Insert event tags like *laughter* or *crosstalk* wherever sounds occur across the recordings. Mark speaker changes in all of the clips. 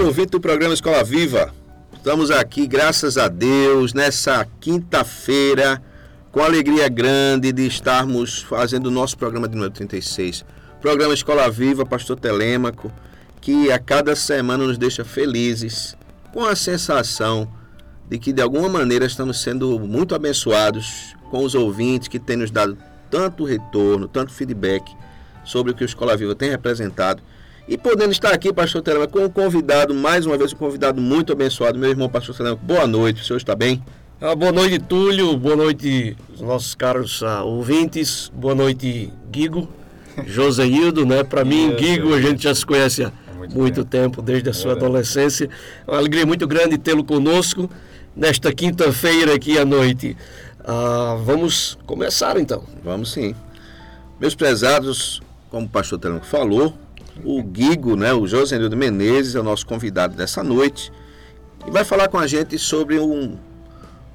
Speaker 1: Noite, ouvinte do programa Escola Viva. Estamos aqui, graças a Deus, nessa quinta-feira, com alegria grande de estarmos fazendo o nosso programa de número 36. Programa Escola Viva, Pastor Telêmaco, que a cada semana nos deixa felizes, com a sensação de que de alguma maneira estamos sendo muito abençoados com os ouvintes que têm nos dado tanto retorno, tanto feedback sobre o que o Escola Viva tem representado. E podendo estar aqui, pastor Telema, com um convidado, mais uma vez um convidado muito abençoado, meu irmão pastor Telema. Boa noite, o senhor está bem?
Speaker 2: Ah, boa noite, Túlio. Boa noite, os nossos caros ah, ouvintes. Boa noite, Guigo. *laughs* Joseildo, né? Para mim, Guigo, a gente já se conhece há muito, muito tempo. tempo, desde a sua é adolescência. Uma alegria muito grande tê-lo conosco nesta quinta-feira aqui à noite. Ah, vamos começar então.
Speaker 1: Vamos sim. Meus prezados, como o pastor Telema falou, o Guigo, né, o José Nildo Menezes, é o nosso convidado dessa noite e vai falar com a gente sobre um,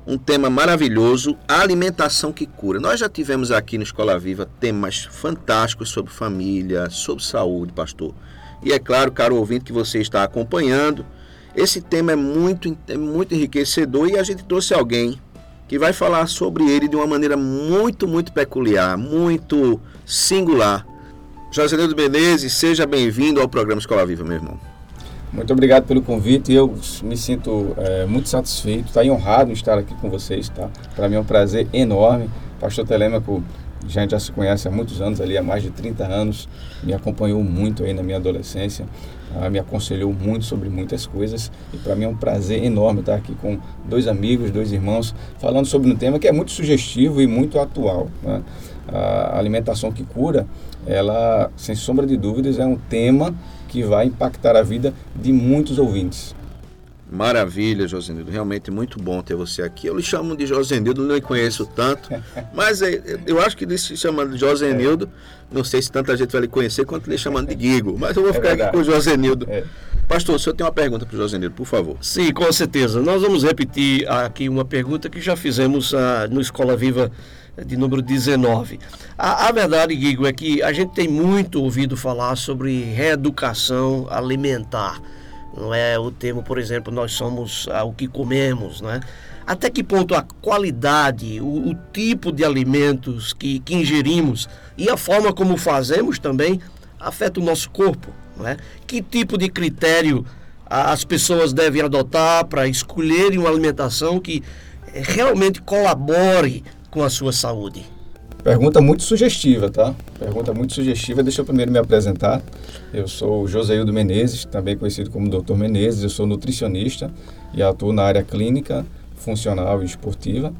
Speaker 1: um tema maravilhoso, a alimentação que cura. Nós já tivemos aqui no Escola Viva temas fantásticos sobre família, sobre saúde, pastor. E é claro, caro ouvinte, que você está acompanhando. Esse tema é muito, é muito enriquecedor e a gente trouxe alguém que vai falar sobre ele de uma maneira muito, muito peculiar, muito singular. Josenildo Menezes, seja bem-vindo ao programa Escola Viva, meu irmão.
Speaker 3: Muito obrigado pelo convite. Eu me sinto é, muito satisfeito, tá, e honrado em estar aqui com vocês. Tá? Para mim é um prazer enorme. Pastor Telêmaco, a gente já se conhece há muitos anos, ali há mais de 30 anos, me acompanhou muito aí na minha adolescência, ah, me aconselhou muito sobre muitas coisas. E para mim é um prazer enorme estar aqui com dois amigos, dois irmãos, falando sobre um tema que é muito sugestivo e muito atual. Né? A alimentação que cura ela, sem sombra de dúvidas, é um tema que vai impactar a vida de muitos ouvintes.
Speaker 1: Maravilha, Josenildo. Realmente muito bom ter você aqui. Eu lhe chamo de Josenildo, não lhe conheço tanto, *laughs* mas é, eu acho que ele se chamando de Josenildo, não sei se tanta gente vai lhe conhecer quanto lhe chamando de Guigo, mas eu vou é ficar é aqui com o Josenildo. É. Pastor, o senhor tem uma pergunta para o Josenildo, por favor.
Speaker 2: Sim, com certeza. Nós vamos repetir aqui uma pergunta que já fizemos uh, no Escola Viva de número 19. A, a, verdade, Guigo, é que a gente tem muito ouvido falar sobre reeducação alimentar. Não é o termo, por exemplo, nós somos ah, o que comemos, né? Até que ponto a qualidade, o, o tipo de alimentos que, que ingerimos e a forma como fazemos também afeta o nosso corpo, não é? Que tipo de critério as pessoas devem adotar para escolherem uma alimentação que eh, realmente colabore com a sua saúde?
Speaker 3: Pergunta muito sugestiva, tá? Pergunta muito sugestiva. Deixa eu primeiro me apresentar. Eu sou Joseildo Menezes, também conhecido como Dr. Menezes. Eu sou nutricionista e atuo na área clínica, funcional e esportiva.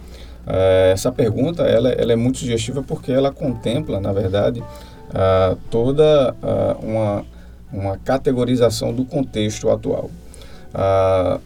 Speaker 3: É, essa pergunta ela, ela, é muito sugestiva porque ela contempla, na verdade, uh, toda uh, uma, uma categorização do contexto atual. Uh,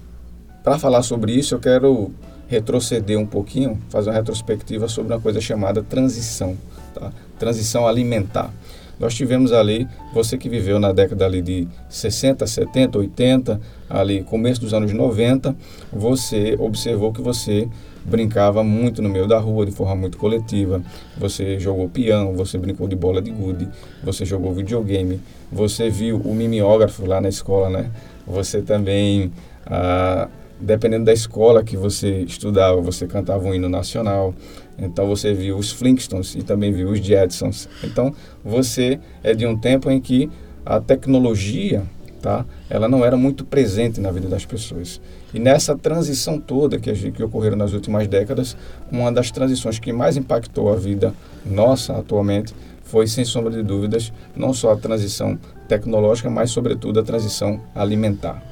Speaker 3: Para falar sobre isso, eu quero retroceder um pouquinho, fazer uma retrospectiva sobre uma coisa chamada transição, tá? transição alimentar. Nós tivemos ali, você que viveu na década ali de 60, 70, 80, ali começo dos anos 90, você observou que você brincava muito no meio da rua de forma muito coletiva. Você jogou peão, você brincou de bola de gude, você jogou videogame, você viu o mimeógrafo lá na escola, né? Você também ah, dependendo da escola que você estudava, você cantava um hino nacional. Então você viu os Flintstones e também viu os Jetsons. Então você é de um tempo em que a tecnologia, tá? Ela não era muito presente na vida das pessoas. E nessa transição toda que, que ocorreram nas últimas décadas, uma das transições que mais impactou a vida nossa atualmente foi, sem sombra de dúvidas, não só a transição tecnológica, mas, sobretudo, a transição alimentar.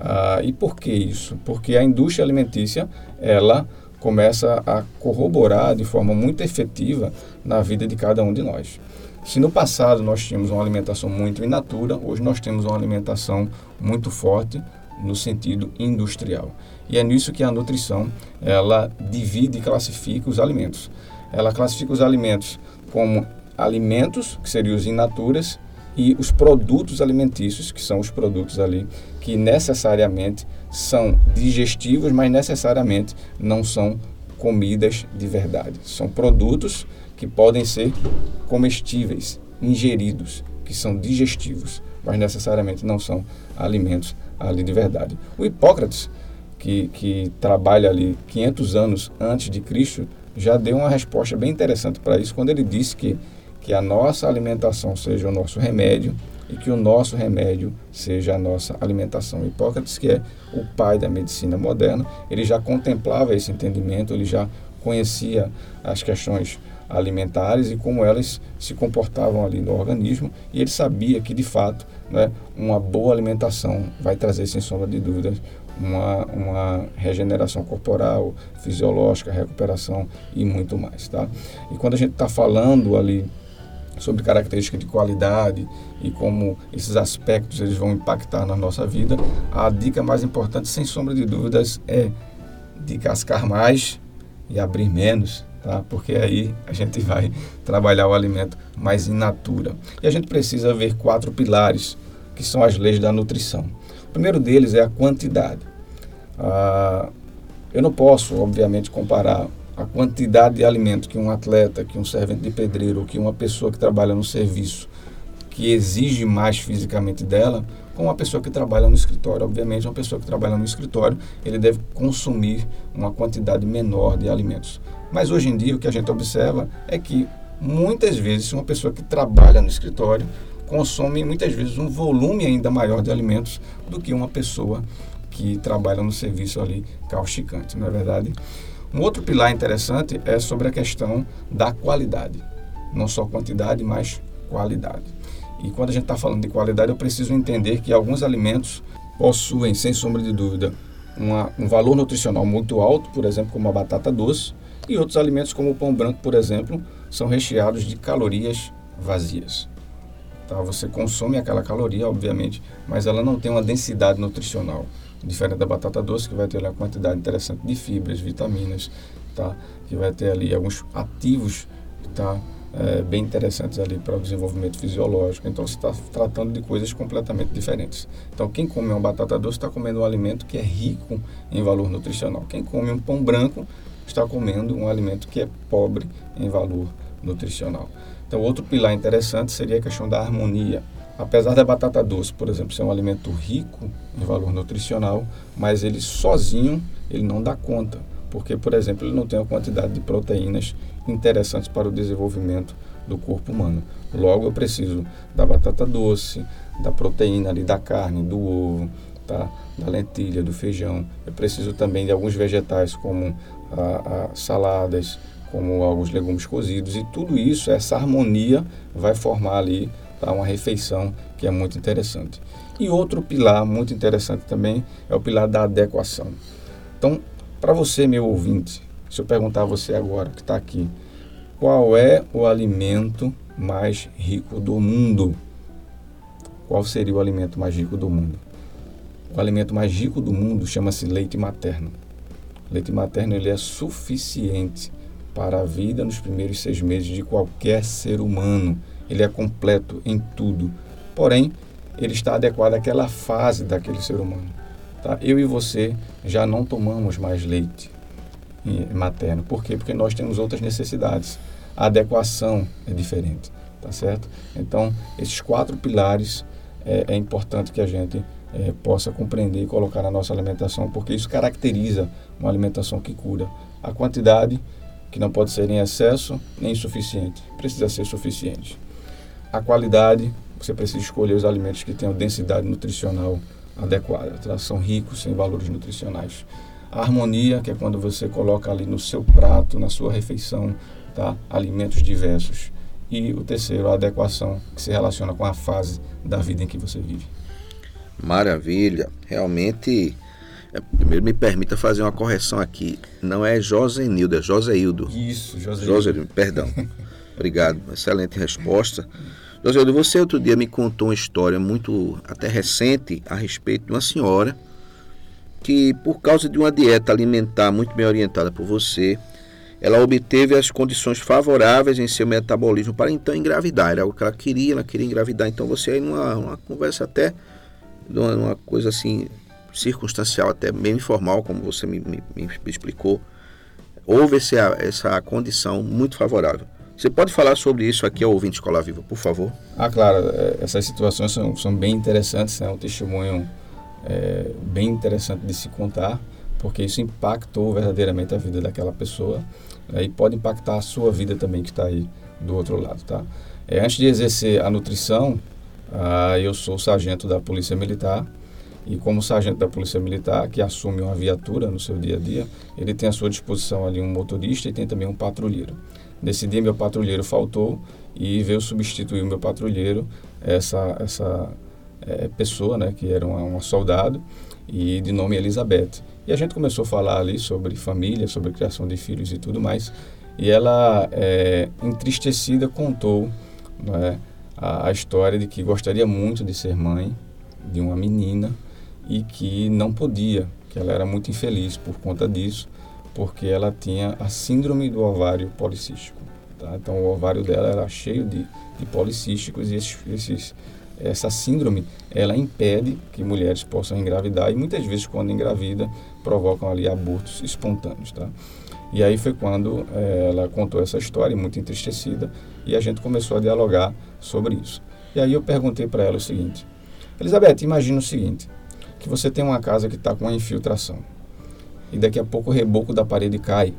Speaker 3: Ah, e por que isso? Porque a indústria alimentícia, ela começa a corroborar de forma muito efetiva na vida de cada um de nós. Se no passado nós tínhamos uma alimentação muito in natura, hoje nós temos uma alimentação muito forte no sentido industrial. E é nisso que a nutrição ela divide e classifica os alimentos. Ela classifica os alimentos como alimentos, que seriam os in naturas, e os produtos alimentícios, que são os produtos ali que necessariamente são digestivos, mas necessariamente não são comidas de verdade. São produtos que podem ser comestíveis, ingeridos, que são digestivos, mas necessariamente não são alimentos ali de verdade. O Hipócrates, que, que trabalha ali 500 anos antes de Cristo, já deu uma resposta bem interessante para isso quando ele disse que que a nossa alimentação seja o nosso remédio e que o nosso remédio seja a nossa alimentação. Hipócrates, que é o pai da medicina moderna, ele já contemplava esse entendimento, ele já conhecia as questões alimentares e como elas se comportavam ali no organismo e ele sabia que de fato né, uma boa alimentação vai trazer sem sombra de dúvidas uma, uma regeneração corporal, fisiológica, recuperação e muito mais, tá? E quando a gente está falando ali sobre características de qualidade e como esses aspectos eles vão impactar na nossa vida, a dica mais importante, sem sombra de dúvidas, é de cascar mais e abrir menos, tá? Porque aí a gente vai trabalhar o alimento mais in natura. E a gente precisa ver quatro pilares que são as leis da nutrição. O primeiro deles é a quantidade. Ah, eu não posso, obviamente, comparar a quantidade de alimento que um atleta, que um servente de pedreiro, que uma pessoa que trabalha no serviço, que exige mais fisicamente dela, com uma pessoa que trabalha no escritório. Obviamente, uma pessoa que trabalha no escritório, ele deve consumir uma quantidade menor de alimentos. Mas hoje em dia, o que a gente observa é que muitas vezes uma pessoa que trabalha no escritório consome muitas vezes um volume ainda maior de alimentos do que uma pessoa que trabalha no serviço ali causticante, não é verdade? Um outro pilar interessante é sobre a questão da qualidade. Não só quantidade, mas qualidade. E quando a gente está falando de qualidade, eu preciso entender que alguns alimentos possuem, sem sombra de dúvida, uma, um valor nutricional muito alto, por exemplo, como a batata doce, e outros alimentos, como o pão branco, por exemplo, são recheados de calorias vazias. Tá? Você consome aquela caloria, obviamente, mas ela não tem uma densidade nutricional diferente da batata doce, que vai ter uma quantidade interessante de fibras, vitaminas, tá? que vai ter ali alguns ativos tá? É, bem interessantes ali para o desenvolvimento fisiológico. Então, você está tratando de coisas completamente diferentes. Então, quem come uma batata doce está comendo um alimento que é rico em valor nutricional. Quem come um pão branco está comendo um alimento que é pobre em valor nutricional. Então, outro pilar interessante seria a questão da harmonia Apesar da batata doce, por exemplo, ser um alimento rico em valor nutricional, mas ele sozinho ele não dá conta, porque, por exemplo, ele não tem a quantidade de proteínas interessantes para o desenvolvimento do corpo humano. Logo, eu preciso da batata doce, da proteína ali da carne, do ovo, tá? da lentilha, do feijão. Eu preciso também de alguns vegetais como a, a saladas, como alguns legumes cozidos e tudo isso, essa harmonia vai formar ali tá? uma refeição que é muito interessante. E outro pilar muito interessante também é o pilar da adequação. Então, para você, meu ouvinte, se eu perguntar a você agora que está aqui, qual é o alimento mais rico do mundo? Qual seria o alimento mais rico do mundo? O alimento mais rico do mundo chama-se leite materno. O leite materno ele é suficiente para a vida nos primeiros seis meses de qualquer ser humano ele é completo em tudo. Porém, ele está adequado àquela fase daquele ser humano. Tá? Eu e você já não tomamos mais leite materno. Por quê? Porque nós temos outras necessidades. A adequação é diferente, tá certo? Então, esses quatro pilares é, é importante que a gente é, possa compreender e colocar na nossa alimentação, porque isso caracteriza uma alimentação que cura. A quantidade, que não pode ser em excesso nem insuficiente, precisa ser suficiente. A qualidade, você precisa escolher os alimentos que tenham densidade nutricional adequada, tá? são ricos em valores nutricionais. A harmonia, que é quando você coloca ali no seu prato, na sua refeição, tá? alimentos diversos. E o terceiro, a adequação, que se relaciona com a fase da vida em que você vive.
Speaker 1: Maravilha. Realmente, é, primeiro me permita fazer uma correção aqui. Não é Josenildo, é Joseildo.
Speaker 3: Isso, Joseildo. Joseildo,
Speaker 1: perdão. *laughs* Obrigado. Excelente resposta. Joseildo, você outro dia me contou uma história muito até recente a respeito de uma senhora que, por causa de uma dieta alimentar muito bem orientada por você, ela obteve as condições favoráveis em seu metabolismo para então engravidar. Era o que ela queria, ela queria engravidar. Então você aí numa, numa conversa até, numa, numa, coisa assim, circunstancial, até meio informal, como você me, me, me explicou, houve esse, essa condição muito favorável. Você pode falar sobre isso aqui ao ouvinte Escola Viva, por favor?
Speaker 3: Ah, claro. É, essas situações são, são bem interessantes, é né? um testemunho é, bem interessante de se contar porque isso impactou verdadeiramente a vida daquela pessoa né, e pode impactar a sua vida também que está aí do outro lado, tá? É, antes de exercer a nutrição, ah, eu sou sargento da Polícia Militar e como sargento da Polícia Militar que assume uma viatura no seu dia a dia, ele tem à sua disposição ali um motorista e tem também um patrulheiro. Nesse dia meu patrulheiro faltou e veio substituir o meu patrulheiro essa essa é, pessoa, né, que era uma, uma soldado e de nome Elizabeth. E a gente começou a falar ali sobre família, sobre criação de filhos e tudo mais. E ela, é, entristecida, contou né, a, a, história de que gostaria muito de ser mãe de uma menina e que não podia, que ela era muito infeliz por conta disso, porque ela tinha a síndrome do ovário policístico. Tá? Então, o ovário dela era cheio de, de policísticos e esses, esses essa síndrome ela impede que mulheres possam engravidar e muitas vezes quando engravida provocam ali abortos espontâneos, tá? E aí foi quando é, ela contou essa história, muito entristecida, e a gente começou a dialogar sobre isso. E aí eu perguntei para ela o seguinte: Elizabeth, imagina o seguinte, que você tem uma casa que está com uma infiltração e daqui a pouco o reboco da parede cai.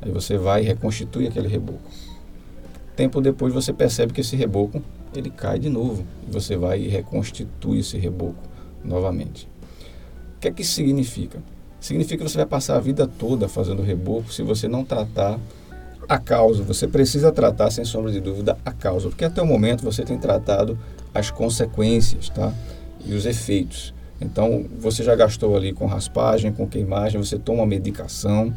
Speaker 3: Aí você vai e reconstitui aquele reboco. Tempo depois você percebe que esse reboco ele cai de novo e você vai e reconstitui esse reboco novamente. O que é que isso significa? Significa que você vai passar a vida toda fazendo reboco se você não tratar a causa. Você precisa tratar, sem sombra de dúvida, a causa, porque até o momento você tem tratado as consequências, tá? E os efeitos. Então, você já gastou ali com raspagem, com queimagem, você toma medicação,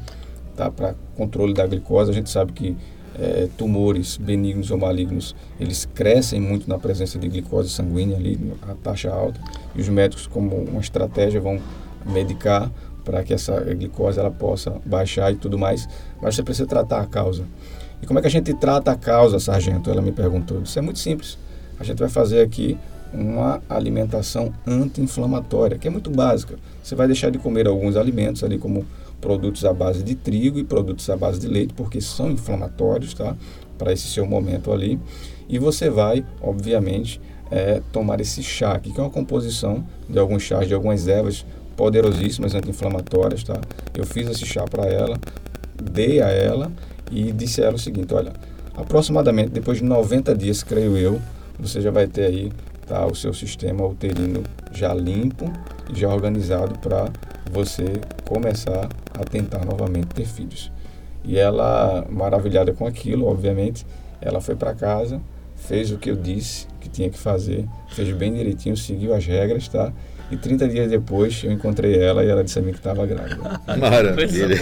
Speaker 3: tá? Para controle da glicose. A gente sabe que é, tumores benignos ou malignos, eles crescem muito na presença de glicose sanguínea ali, a taxa alta, e os médicos, como uma estratégia, vão medicar para que essa glicose ela possa baixar e tudo mais, mas você precisa tratar a causa. E como é que a gente trata a causa, sargento? Ela me perguntou. Isso é muito simples. A gente vai fazer aqui uma alimentação anti-inflamatória, que é muito básica. Você vai deixar de comer alguns alimentos ali como produtos à base de trigo e produtos à base de leite, porque são inflamatórios, tá? Para esse seu momento ali. E você vai, obviamente, é, tomar esse chá que é uma composição de alguns chás, de algumas ervas poderosíssimas anti-inflamatórias, tá? Eu fiz esse chá para ela, dei a ela e disse a ela o seguinte, olha, aproximadamente depois de 90 dias, creio eu, você já vai ter aí tá, o seu sistema uterino já limpo e já organizado para você começar a tentar novamente ter filhos. E ela, maravilhada com aquilo, obviamente, ela foi para casa, fez o que eu disse que tinha que fazer, fez bem direitinho, seguiu as regras, tá? E 30 dias depois eu encontrei ela e ela disse a mim que estava grávida. *laughs*
Speaker 1: Maravilha.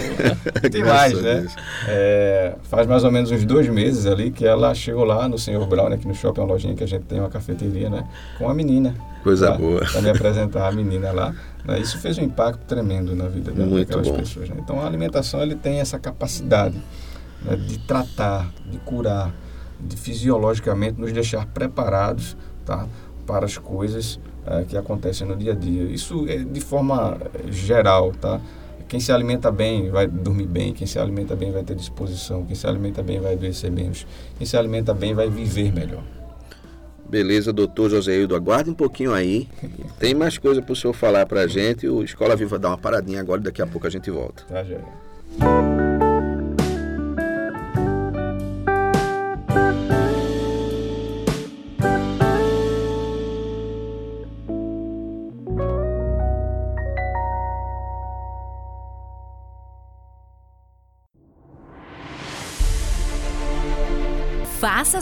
Speaker 3: Tem mais, né? É, faz mais ou menos uns dois meses ali que ela chegou lá no Senhor Brown, aqui no shopping, uma lojinha que a gente tem, uma cafeteria, né? Com a menina.
Speaker 1: Coisa tá? boa.
Speaker 3: Para me apresentar a menina lá. Né? Isso fez um impacto tremendo na vida daquelas bom. pessoas. Né? Então a alimentação ele tem essa capacidade né, de tratar, de curar, de fisiologicamente nos deixar preparados tá, para as coisas é, que acontecem no dia a dia. Isso é de forma eh, geral, tá? Quem se alimenta bem vai dormir bem, quem se alimenta bem vai ter disposição, quem se alimenta bem vai adoecer menos, quem se alimenta bem vai viver melhor.
Speaker 1: Beleza, doutor Joséildo, aguarde um pouquinho aí. Tem mais coisa para o senhor falar para a gente. O Escola Viva dá uma paradinha agora e daqui a pouco a gente volta.
Speaker 3: Tá, já.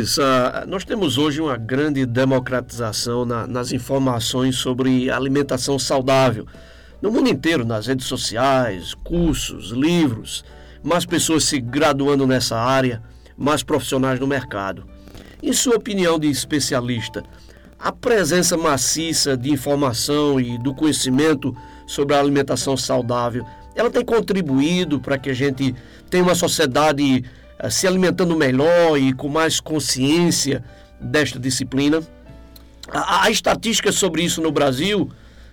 Speaker 2: Uh, nós temos hoje uma grande democratização na, nas informações sobre alimentação saudável. No mundo inteiro, nas redes sociais, cursos, livros, mais pessoas se graduando nessa área, mais profissionais no mercado. Em sua opinião de especialista, a presença maciça de informação e do conhecimento sobre a alimentação saudável, ela tem contribuído para que a gente tenha uma sociedade se alimentando melhor e com mais consciência desta disciplina. Há, estatísticas sobre isso no Brasil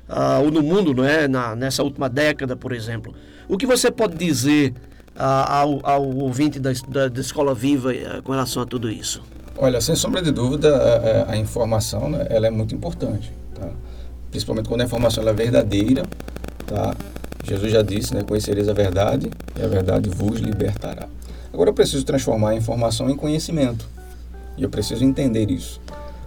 Speaker 2: uh, ou no mundo, não é? Na, nessa última década, por exemplo. O que você pode dizer uh, ao, ao, ouvinte da, da, da Escola Viva uh, com relação a tudo isso?
Speaker 3: Olha, sem sombra de dúvida, a, a informação né, ela é muito importante, tá? principalmente quando a informação é verdadeira. Tá? Jesus já disse, né, conhecereis a verdade e a verdade vos libertará. Agora eu preciso transformar a informação em conhecimento. E eu preciso entender isso.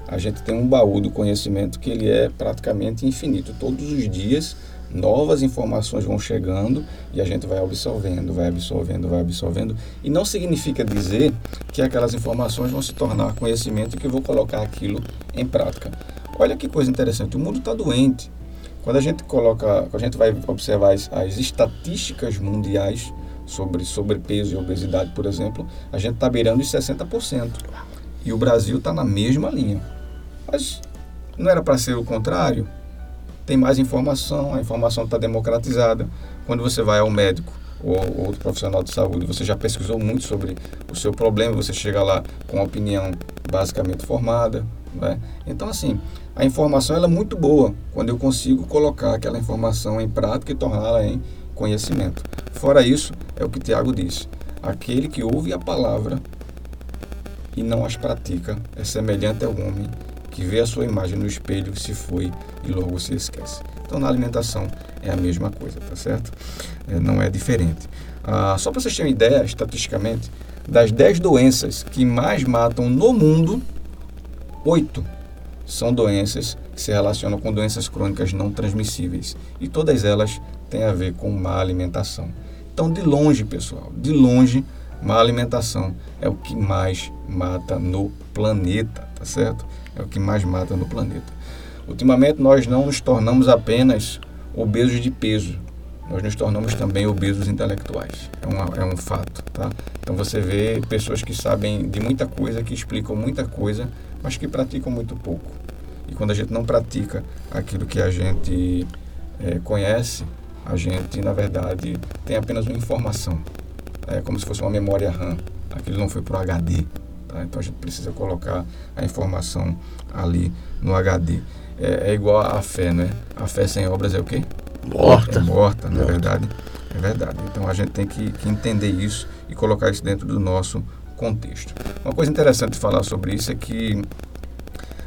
Speaker 3: A gente tem um baú do conhecimento que ele é praticamente infinito. Todos os dias novas informações vão chegando e a gente vai absorvendo, vai absorvendo, vai absorvendo. E não significa dizer que aquelas informações vão se tornar conhecimento e que eu vou colocar aquilo em prática. Olha que coisa interessante, o mundo está doente. Quando a gente coloca, quando a gente vai observar as, as estatísticas mundiais, sobre sobrepeso e obesidade, por exemplo, a gente está beirando os 60%. E o Brasil está na mesma linha. Mas não era para ser o contrário? Tem mais informação, a informação está democratizada. Quando você vai ao médico ou outro profissional de saúde, você já pesquisou muito sobre o seu problema, você chega lá com uma opinião basicamente formada. Né? Então, assim, a informação ela é muito boa quando eu consigo colocar aquela informação em prática e torná-la em conhecimento. Fora isso, é o que Tiago disse: aquele que ouve a palavra e não as pratica é semelhante ao homem que vê a sua imagem no espelho, se foi e logo se esquece. Então, na alimentação é a mesma coisa, tá certo? É, não é diferente. Ah, só para vocês terem uma ideia, estatisticamente, das 10 doenças que mais matam no mundo, 8 são doenças que se relacionam com doenças crônicas não transmissíveis. E todas elas têm a ver com má alimentação. Então, de longe, pessoal, de longe, má alimentação é o que mais mata no planeta, tá certo? É o que mais mata no planeta. Ultimamente, nós não nos tornamos apenas obesos de peso, nós nos tornamos também obesos intelectuais. É, uma, é um fato, tá? Então você vê pessoas que sabem de muita coisa, que explicam muita coisa, mas que praticam muito pouco. E quando a gente não pratica aquilo que a gente é, conhece, a gente, na verdade, tem apenas uma informação. É como se fosse uma memória RAM. Aquilo não foi para o HD. Tá? Então a gente precisa colocar a informação ali no HD. É, é, igual a fé, né? A fé sem obras é o quê?
Speaker 2: Morta.
Speaker 3: É morta, é verdade? É verdade. Então a gente tem que, que entender isso e colocar isso dentro do nosso contexto. Uma coisa interessante de falar sobre isso é que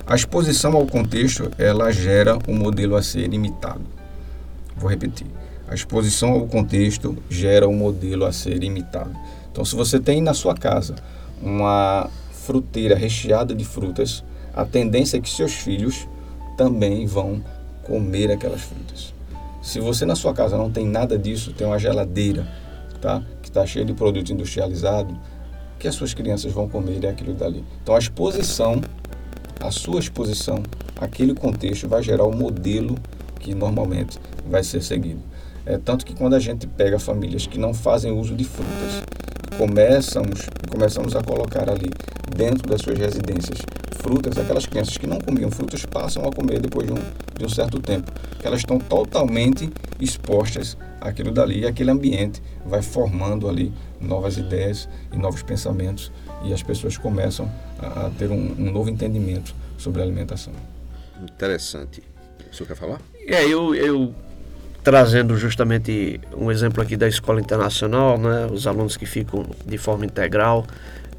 Speaker 3: a exposição ao contexto, ela gera um modelo a ser imitado. Vou repetir. A exposição ao contexto gera um modelo a ser imitado. Então, se você tem na sua casa uma fruteira recheada de frutas, a tendência é que seus filhos também vão comer aquelas frutas. Se você na sua casa não tem nada disso, tem uma geladeira, tá? Que está cheia de produto industrializado, que as suas crianças vão comer é aquilo dali. Então a exposição, a sua exposição, aquele contexto vai gerar o modelo que normalmente vai ser seguido. É tanto que quando a gente pega famílias que não fazem uso de frutas, começamos, começamos a colocar ali dentro das suas residências frutas, aquelas crianças que não comiam frutas passam a comer depois de um, de um certo tempo, que elas estão totalmente expostas àquilo dali e aquele ambiente vai formando ali novas ideias e novos pensamentos e as pessoas começam a, a ter um, um novo entendimento sobre a alimentação.
Speaker 1: Interessante. O senhor quer falar?
Speaker 2: É, eu, eu trazendo justamente um exemplo aqui da escola internacional, né, os alunos que ficam de forma integral,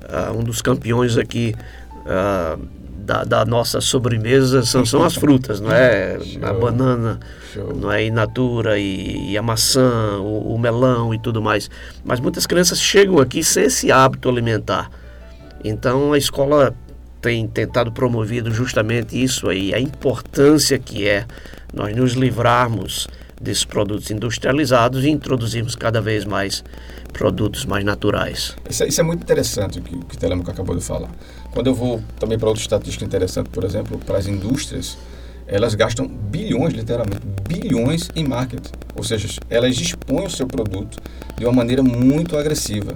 Speaker 2: uh, um dos campeões aqui uh, da, da, nossa sobremesa são, são as frutas, não é? Show. A banana, Show. não é? Inatura e, e a maçã, o, o, melão e tudo mais. Mas muitas crianças chegam aqui sem esse hábito alimentar. Então a escola tem tentado promovido justamente isso aí, a importância que é nós nos livrarmos desses produtos industrializados e introduzirmos cada vez mais produtos mais naturais.
Speaker 3: Isso, é, isso é muito interessante o que, o Telemaco acabou de falar. Quando eu vou também para outra estatística interessante, por exemplo, para as indústrias, elas gastam bilhões, literalmente, bilhões em marketing. Ou seja, elas expõem o seu produto de uma maneira muito agressiva.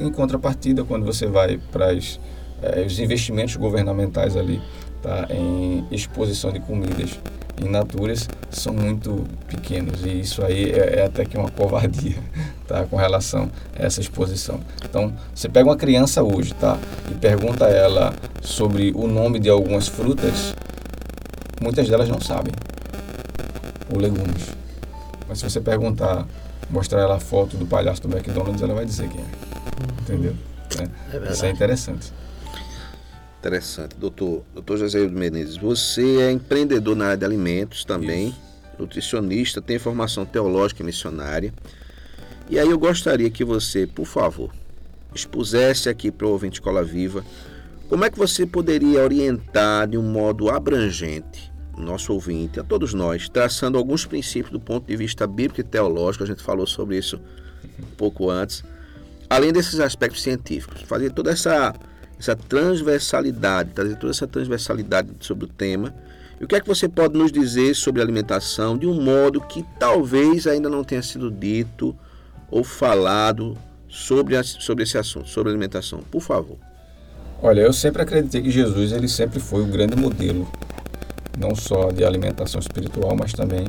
Speaker 3: Em contrapartida, quando você vai para as, eh, os investimentos governamentais ali, tá, em exposição de comidas in naturas são muito pequenos. E isso aí é, é, até que uma covardia *laughs* tá com relação a essa exposição. Então você pega uma criança hoje tá e pergunta a ela sobre o nome de algumas frutas muitas delas não sabem. Ou legumes. Mas se você perguntar mostrar ela a foto do palhaço do McDonald's ela vai dizer quem é. Entendeu? É, é isso é interessante
Speaker 1: Interessante. Doutor, doutor José Menezes, você é empreendedor na área de alimentos também, Isso. nutricionista, tem formação teológica e missionária. E aí eu gostaria que você, por favor, expusesse aqui para o ouvinte Escola Viva como é que você poderia orientar de um modo abrangente o nosso ouvinte, a todos nós, traçando alguns princípios do ponto de vista bíblico e teológico, a gente falou sobre isso um pouco antes, além desses aspectos científicos, fazer toda essa essa transversalidade, trazer toda essa transversalidade sobre o tema. E o que é que você pode nos dizer sobre alimentação de um modo que talvez ainda não tenha sido dito ou falado sobre, a, sobre esse assunto, sobre alimentação? Por favor.
Speaker 3: Olha, eu sempre acreditei que Jesus ele sempre foi o grande modelo, não só de alimentação espiritual, mas também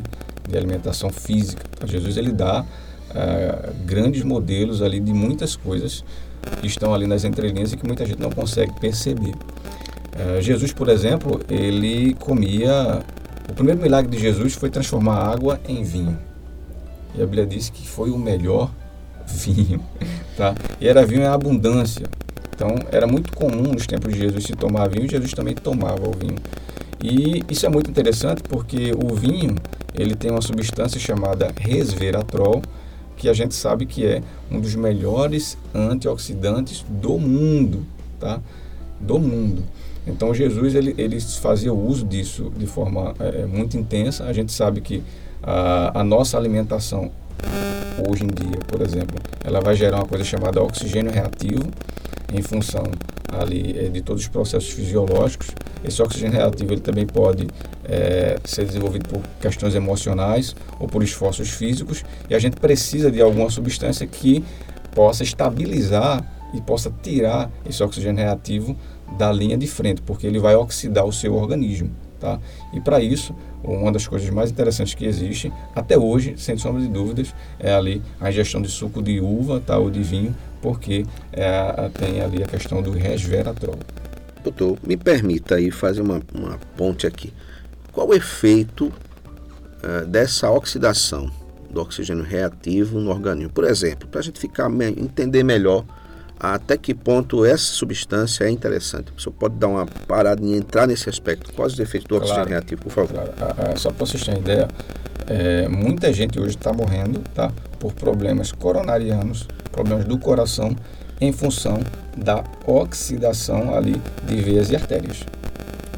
Speaker 3: de alimentação física. Então, Jesus ele dá uh, grandes modelos ali de muitas coisas estão ali nas entrelinhas e que muita gente não consegue perceber. Uh, Jesus, por exemplo, ele comia. O primeiro milagre de Jesus foi transformar água em vinho. E a Bíblia diz que foi o melhor *laughs* vinho. Tá? E era vinho em abundância. Então era muito comum nos tempos de Jesus se tomar vinho, Jesus também tomava o vinho. E isso é muito interessante porque o vinho ele tem uma substância chamada resveratrol, que a gente sabe que é um dos melhores antioxidantes do mundo, tá? Do mundo. Então Jesus ele, ele fazia uso disso de forma é, é, muito intensa. A gente sabe que a, a nossa alimentação hoje em dia, por exemplo, ela vai gerar uma coisa chamada oxigênio reativo em função ali é, de todos os processos fisiológicos. Esse oxigênio reativo ele também pode é, ser desenvolvido por questões emocionais ou por esforços físicos e a gente precisa de alguma substância que possa estabilizar e possa tirar esse oxigênio reativo da linha de frente, porque ele vai oxidar o seu organismo. Tá? E para isso, uma das coisas mais interessantes que existe, até hoje, sem sombra de dúvidas, é ali a ingestão de suco de uva tá, ou de vinho, porque é, tem ali a questão do resveratrol.
Speaker 1: Doutor, me permita aí fazer uma, uma ponte aqui. Qual o efeito uh, dessa oxidação do oxigênio reativo no organismo? Por exemplo, para a gente ficar me entender melhor até que ponto essa substância é interessante. Senhor pode dar uma parada e entrar nesse aspecto? Quais os efeitos do oxigênio claro, reativo, por favor? Claro.
Speaker 3: Ah, só para vocês terem ideia, é, muita gente hoje está morrendo tá, por problemas coronarianos, problemas do coração, em função da oxidação ali de veias e artérias.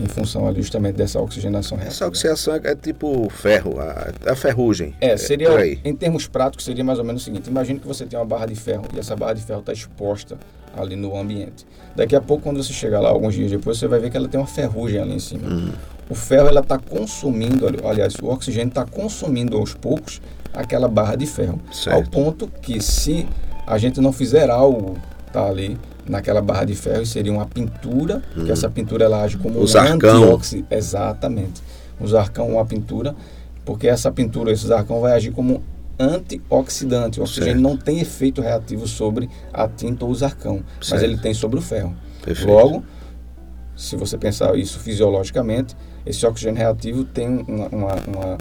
Speaker 3: em função ali justamente dessa oxigenação
Speaker 1: Essa
Speaker 3: reativa.
Speaker 1: oxidação é, é tipo ferro, a, a ferrugem.
Speaker 3: É, seria,
Speaker 1: por aí.
Speaker 3: em termos práticos, seria mais ou menos o seguinte: imagine que você tem uma barra de ferro e essa barra de ferro está exposta ali no ambiente. Daqui a pouco, quando você chegar lá, alguns dias depois, você vai ver que ela tem uma ferrugem ali em cima.
Speaker 1: Uhum.
Speaker 3: O ferro ela está consumindo, ali- aliás, o oxigênio está consumindo aos poucos aquela barra de ferro,
Speaker 1: Certo.
Speaker 3: ao ponto que se a gente não fizer algo tá ali naquela barra de ferro, seria uma pintura, que essa pintura ela age como
Speaker 1: Uhum. O
Speaker 3: um
Speaker 1: zarcão.
Speaker 3: antioxi- exatamente. O zarcão uma pintura, porque essa pintura, esse zarcão vai agir como antioxidante. O oxigênio
Speaker 1: Certo.
Speaker 3: não tem efeito reativo sobre a tinta ou o zarcão, mas
Speaker 1: Certo.
Speaker 3: ele tem sobre o ferro.
Speaker 1: Perfeito.
Speaker 3: Logo, se você pensar isso fisiologicamente, esse oxigênio reativo tem uma, uma, uma,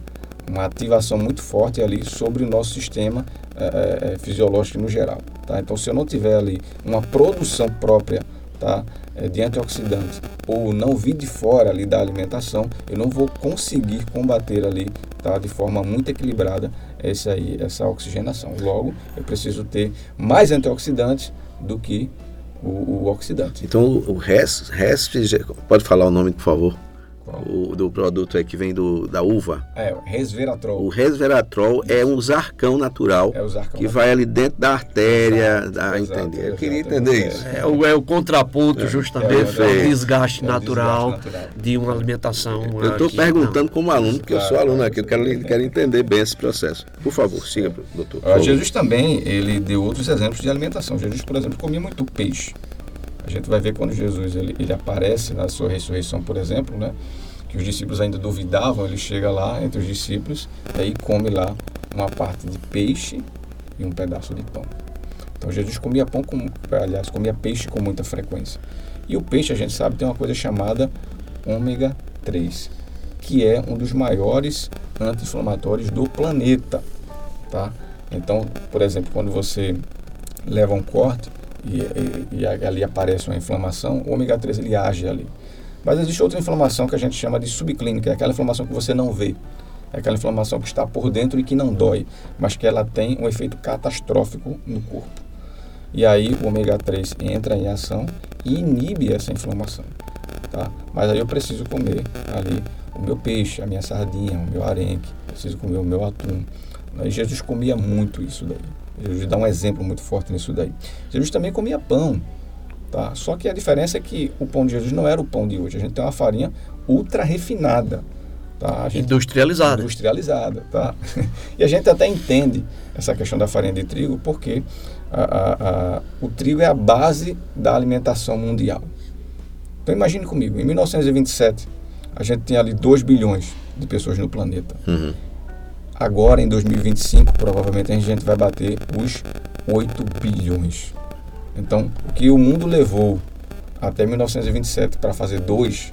Speaker 3: uma ativação muito forte ali sobre o nosso sistema eh, eh, fisiológico no geral. Tá? Então, se eu não tiver ali uma produção própria tá, de antioxidante ou não vir de fora ali da alimentação, eu não vou conseguir combater ali tá, de forma muito equilibrada essa, aí, essa oxigenação. Logo, eu preciso ter mais antioxidantes do que o, o oxidante.
Speaker 1: Então o res, resfriger- pode falar o nome, por favor? O, do produto aí que vem do, da uva.
Speaker 3: É, o resveratrol.
Speaker 1: O resveratrol é um zarcão natural
Speaker 3: É o zarcão
Speaker 1: que
Speaker 3: natural.
Speaker 1: vai ali dentro da artéria,
Speaker 3: Exato,
Speaker 1: da,
Speaker 3: exato,
Speaker 1: entender. Eu
Speaker 3: exato,
Speaker 1: queria
Speaker 3: exato.
Speaker 1: entender
Speaker 3: É.
Speaker 1: isso.
Speaker 2: É o, é o contraponto justamente
Speaker 3: é,
Speaker 1: é.
Speaker 2: desgaste
Speaker 3: É o
Speaker 2: natural
Speaker 3: desgaste natural.
Speaker 2: de uma alimentação.
Speaker 1: Eu estou
Speaker 2: aqui,
Speaker 1: perguntando como aluno, porque eu sou
Speaker 3: Claro,
Speaker 1: aluno
Speaker 3: claro.
Speaker 1: aqui, eu quero, quero entender bem esse processo. Por favor, siga, doutor.
Speaker 3: Ah. Jesus também, ele deu outros exemplos de alimentação. Jesus, por exemplo, comia muito peixe. A gente vai ver quando Jesus ele, ele aparece na sua ressurreição, por exemplo, né? Que os discípulos ainda duvidavam, ele chega lá entre os discípulos e aí come lá uma parte de peixe e um pedaço de pão. Então Jesus comia pão com, aliás, comia peixe com muita frequência. E o peixe, a gente sabe, tem uma coisa chamada ômega 3, que é um dos maiores anti-inflamatórios do planeta, tá? Então, por exemplo, quando você leva um corte e, e- e ali aparece uma inflamação, o ômega 3 ele age ali. Mas existe outra inflamação que a gente chama de subclínica, é aquela inflamação que você não vê. É aquela inflamação que está por dentro e que não dói, mas que ela tem um efeito catastrófico no corpo. E aí o ômega 3 entra em ação e inibe essa inflamação. Tá? Mas aí eu preciso comer ali o meu peixe, a minha sardinha, o meu arenque, preciso comer o meu atum. Aí Jesus comia muito isso daí. Jesus dá um exemplo muito forte nisso daí. Jesus também comia pão. Tá? Só que a diferença é que o pão de Jesus não era o pão de hoje. A gente tem uma farinha ultra refinada. Tá? Gente
Speaker 2: Industrializada.
Speaker 3: industrializada, tá? *laughs* E a gente até entende essa questão da farinha de trigo, porque a- a- a- o trigo é a base da alimentação mundial. Então imagine comigo, em 1927 a gente tinha ali 2 bilhões de pessoas no planeta.
Speaker 1: Uhum.
Speaker 3: Agora em 2025 provavelmente a gente vai bater os 8 bilhões. Então o que o mundo levou até 1927 para fazer 2,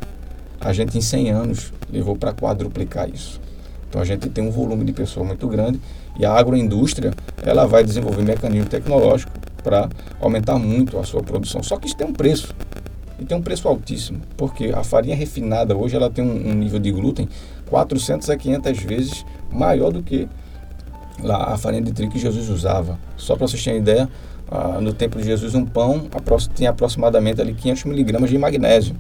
Speaker 3: a gente em 100 anos levou para quadruplicar isso. Então a gente tem um volume de pessoas muito grande e a agroindústria ela vai desenvolver mecanismo tecnológico para aumentar muito a sua produção. Só que isso tem um preço e tem um preço altíssimo, porque a farinha refinada hoje ela tem um, um nível de glúten 400 a 500 vezes maior do que a farinha de trigo que Jesus usava. Só para vocês terem ideia, ah, no tempo de Jesus um pão tinha aproximadamente ali 500 miligramas de magnésio.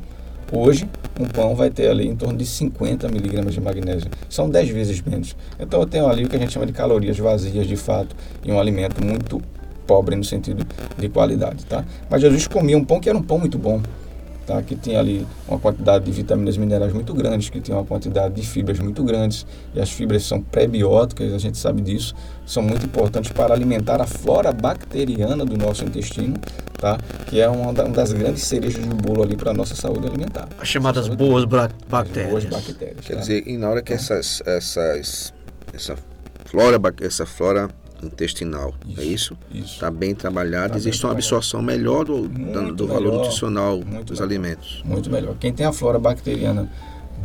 Speaker 3: Hoje, um pão vai ter ali em torno de 50 miligramas de magnésio. São 10 vezes menos. Então, eu tenho ali o que a gente chama de calorias vazias, de fato, e um alimento muito pobre no sentido de qualidade, tá? Mas Jesus comia um pão que era um pão muito bom, tá? Que tinha ali uma quantidade de vitaminas e minerais muito grandes, que tinha uma quantidade de fibras muito grandes, e as fibras são prebióticas, a gente sabe disso, são muito importantes para alimentar a flora bacteriana do nosso intestino, tá? Que é uma, da- uma das grandes cerejas do bolo ali para a nossa saúde alimentar.
Speaker 2: As chamadas boas bra-
Speaker 3: As
Speaker 2: bactérias.
Speaker 3: Boas bactérias.
Speaker 1: Quer
Speaker 3: tá?
Speaker 1: dizer, e na hora que essas, essas, essa flora, essa flora intestinal, é isso?
Speaker 3: Isso.
Speaker 1: Está bem trabalhada,
Speaker 3: Tá bem
Speaker 1: existe uma
Speaker 3: trabalhado.
Speaker 1: absorção melhor do, do, valor
Speaker 3: melhor,
Speaker 1: nutricional dos
Speaker 3: melhor.
Speaker 1: alimentos.
Speaker 3: Muito melhor. Quem tem a flora bacteriana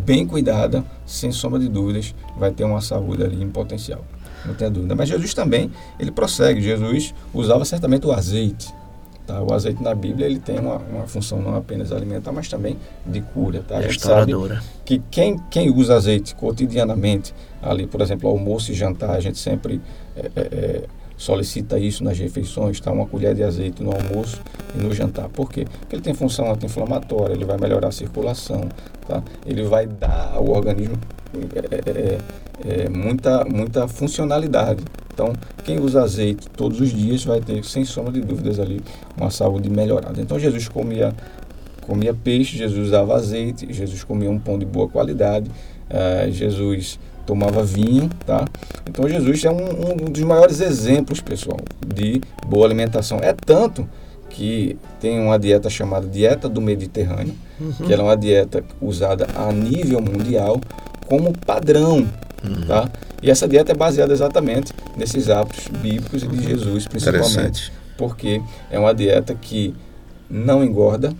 Speaker 3: bem cuidada, sem sombra de dúvidas, vai ter uma saúde ali em potencial. Não tenha dúvida. Mas Jesus também, ele prossegue. Jesus usava certamente o azeite. Tá? O azeite na Bíblia ele tem uma, uma função não apenas alimentar, mas também de cura. Tá? A gente sabe que quem, quem usa azeite cotidianamente, ali, por exemplo, almoço e jantar, a gente sempre é, é, é, solicita isso nas refeições, tá? Uma colher de azeite no almoço e no jantar. Por quê? Porque ele tem função anti-inflamatória, ele vai melhorar a circulação, tá? Ele vai dar ao organismo é, é, é, é muita, muita funcionalidade. Então, quem usa azeite todos os dias vai ter, sem sombra de dúvidas, ali uma saúde melhorada. Então, Jesus comia, comia peixe, Jesus usava azeite, Jesus comia um pão de boa qualidade, uh, Jesus tomava vinho, tá? Então Jesus é um, um, dos maiores exemplos, pessoal, de boa alimentação. É tanto que tem uma dieta chamada dieta do Mediterrâneo, uhum. que ela é uma dieta usada a nível mundial como padrão, uhum. tá? E essa dieta é baseada exatamente nesses hábitos bíblicos e de Jesus, principalmente, porque é uma dieta que não engorda,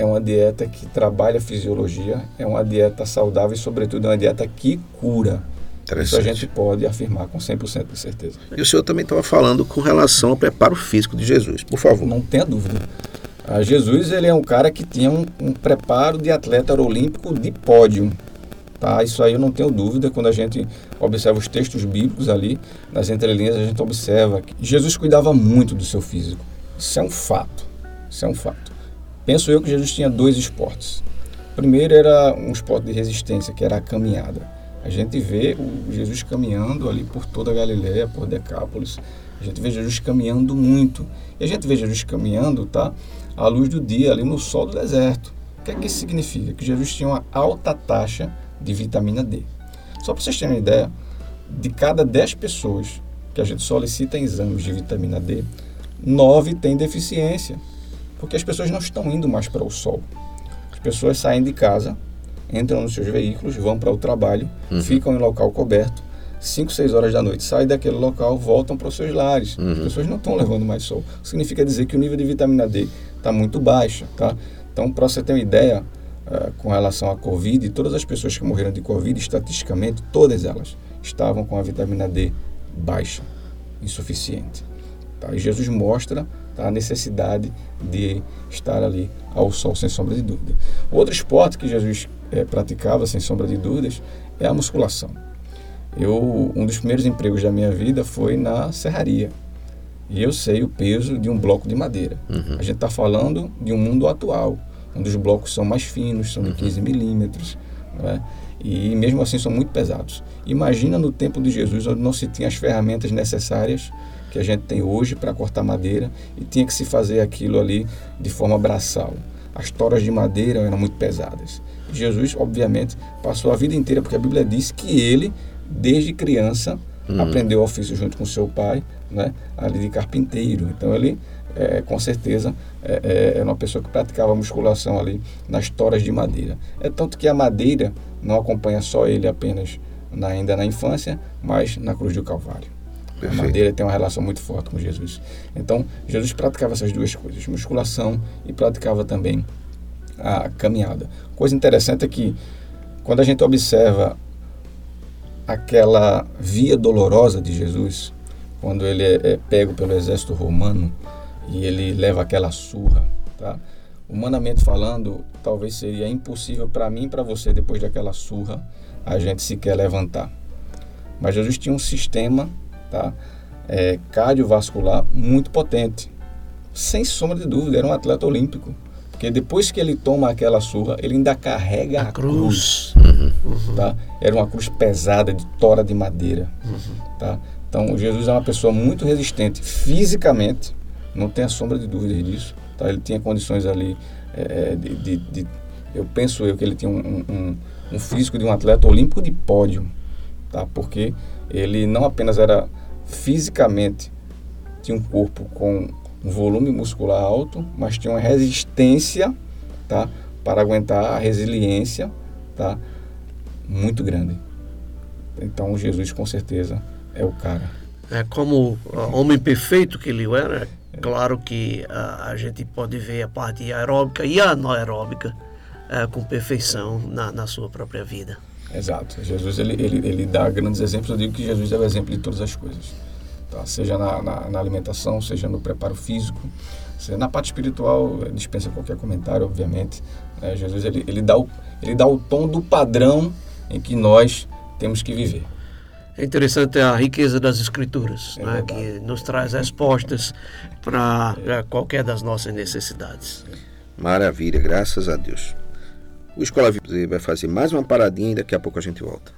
Speaker 3: é uma dieta que trabalha a fisiologia, é uma dieta saudável e, sobretudo, é uma dieta que cura. Isso a gente pode afirmar com 100% de certeza.
Speaker 1: E o senhor também estava falando com relação ao preparo físico de Jesus, por favor.
Speaker 3: Não tenha dúvida. Ah, Jesus ele é um cara que tinha um, um preparo de atleta olímpico de pódio. Tá? Isso aí eu não tenho dúvida. Quando a gente observa os textos bíblicos ali, nas entrelinhas, a gente observa que Jesus cuidava muito do seu físico. Isso é um fato. Isso é um fato. Penso eu que Jesus tinha dois esportes. O primeiro era um esporte de resistência, que era a caminhada. A gente vê o Jesus caminhando ali por toda a Galiléia, por Decápolis. A gente vê Jesus caminhando muito. E a gente vê Jesus caminhando, tá? À luz do dia, ali no sol do deserto. O que é que isso significa? Que Jesus tinha uma alta taxa de vitamina D. Só para vocês terem uma ideia, de cada 10 pessoas que a gente solicita exames de vitamina D, 9 têm deficiência porque as pessoas não estão indo mais para o sol. As pessoas saem de casa, entram nos seus veículos, vão para o trabalho, uhum. ficam em local coberto, 5, 6 horas da noite, saem daquele local, voltam para os seus lares. Uhum. As pessoas não estão levando mais sol. Significa dizer que o nível de vitamina D está muito baixo, tá? Então, para você ter uma ideia uh, com relação à Covid, todas as pessoas que morreram de Covid, estatisticamente, todas elas estavam com a vitamina D baixa, insuficiente. Tá? E Jesus mostra? A necessidade de estar ali ao sol, sem sombra de dúvida. Outro esporte que Jesus é, praticava, sem sombra de dúvidas, é a musculação. Eu, um dos primeiros empregos da minha vida foi na serraria. E eu sei o peso de um bloco de madeira. Uhum. A gente está falando de um mundo atual, onde os blocos são mais finos, são de 15 uhum. milímetros, é? e mesmo assim são muito pesados. Imagina no tempo de Jesus, onde não se tinha as ferramentas necessárias que a gente tem hoje para cortar madeira e tinha que se fazer aquilo ali de forma braçal. As toras de madeira eram muito pesadas. Jesus, obviamente, passou a vida inteira, porque a Bíblia diz que ele, desde criança, hum. aprendeu o ofício junto com seu pai, né, ali de carpinteiro. Então ele, é, com certeza, é, é, é uma pessoa que praticava musculação ali nas toras de madeira. É tanto que a madeira não acompanha só ele apenas na, ainda na infância, mas na cruz do Calvário. Perfeito. A madeira tem uma relação muito forte com Jesus. Então, Jesus praticava essas duas coisas, musculação e praticava também a caminhada. Coisa interessante é que quando a gente observa aquela via dolorosa de Jesus, quando ele é, é pego pelo exército romano e ele leva aquela surra, tá? Humanamente falando, talvez seria impossível para mim e para você depois daquela surra a gente sequer levantar. Mas Jesus tinha um sistema tá? É, cardiovascular muito potente. Sem sombra de dúvida, era um atleta olímpico. Porque depois que ele toma aquela surra, ele ainda carrega a, a cruz. cruz uhum. Tá? Era uma cruz pesada, de tora de madeira. Uhum. Tá? Então, Jesus é uma pessoa muito resistente fisicamente, não tem a sombra de dúvida disso. Tá? Ele tinha condições ali é, de, de, de, Eu penso eu que ele tinha um, um, um físico de um atleta olímpico de pódio. Tá? Porque ele não apenas era fisicamente tinha um corpo com um volume muscular alto, mas tinha uma resistência, tá, para aguentar a resiliência, tá, muito grande. Então Jesus com certeza é o cara.
Speaker 2: É como homem perfeito que ele era. Claro que a, a gente pode ver a parte aeróbica e a anaeróbica é, com perfeição na, na sua própria vida.
Speaker 3: Exato. Jesus ele, ele, ele dá grandes exemplos. Eu digo que Jesus é o exemplo de todas as coisas. Tá? Seja na, na, na alimentação, seja no preparo físico, seja na parte espiritual, dispensa qualquer comentário, obviamente. É, Jesus ele, ele, dá o, ele dá o tom do padrão em que nós temos que viver.
Speaker 2: É interessante a riqueza das escrituras, é né, que nos traz respostas para qualquer das nossas necessidades.
Speaker 1: Maravilha, graças a Deus. O Escola Viva vai fazer mais uma paradinha e daqui a pouco a gente volta.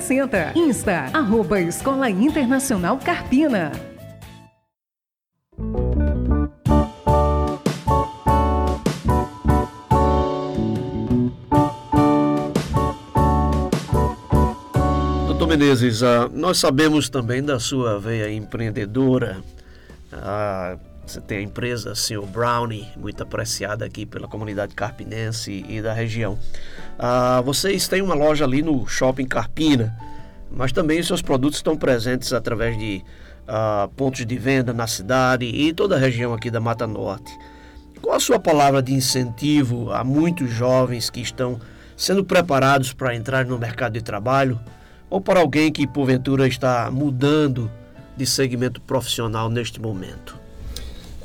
Speaker 4: 60. Insta, arroba Escola Internacional Carpina.
Speaker 2: Doutor Menezes, uh, nós sabemos também da sua veia empreendedora. Uh, você tem a empresa Sr. Brownie, muito apreciada aqui pela comunidade carpinense e da região. Ah, vocês têm uma loja ali no Shopping Carpina, mas também seus produtos estão presentes através de ah, pontos de venda na cidade e toda a região aqui da Mata Norte. Qual a sua palavra de incentivo a muitos jovens que estão sendo preparados para entrar no mercado de trabalho ou para alguém que porventura está mudando de segmento profissional neste momento?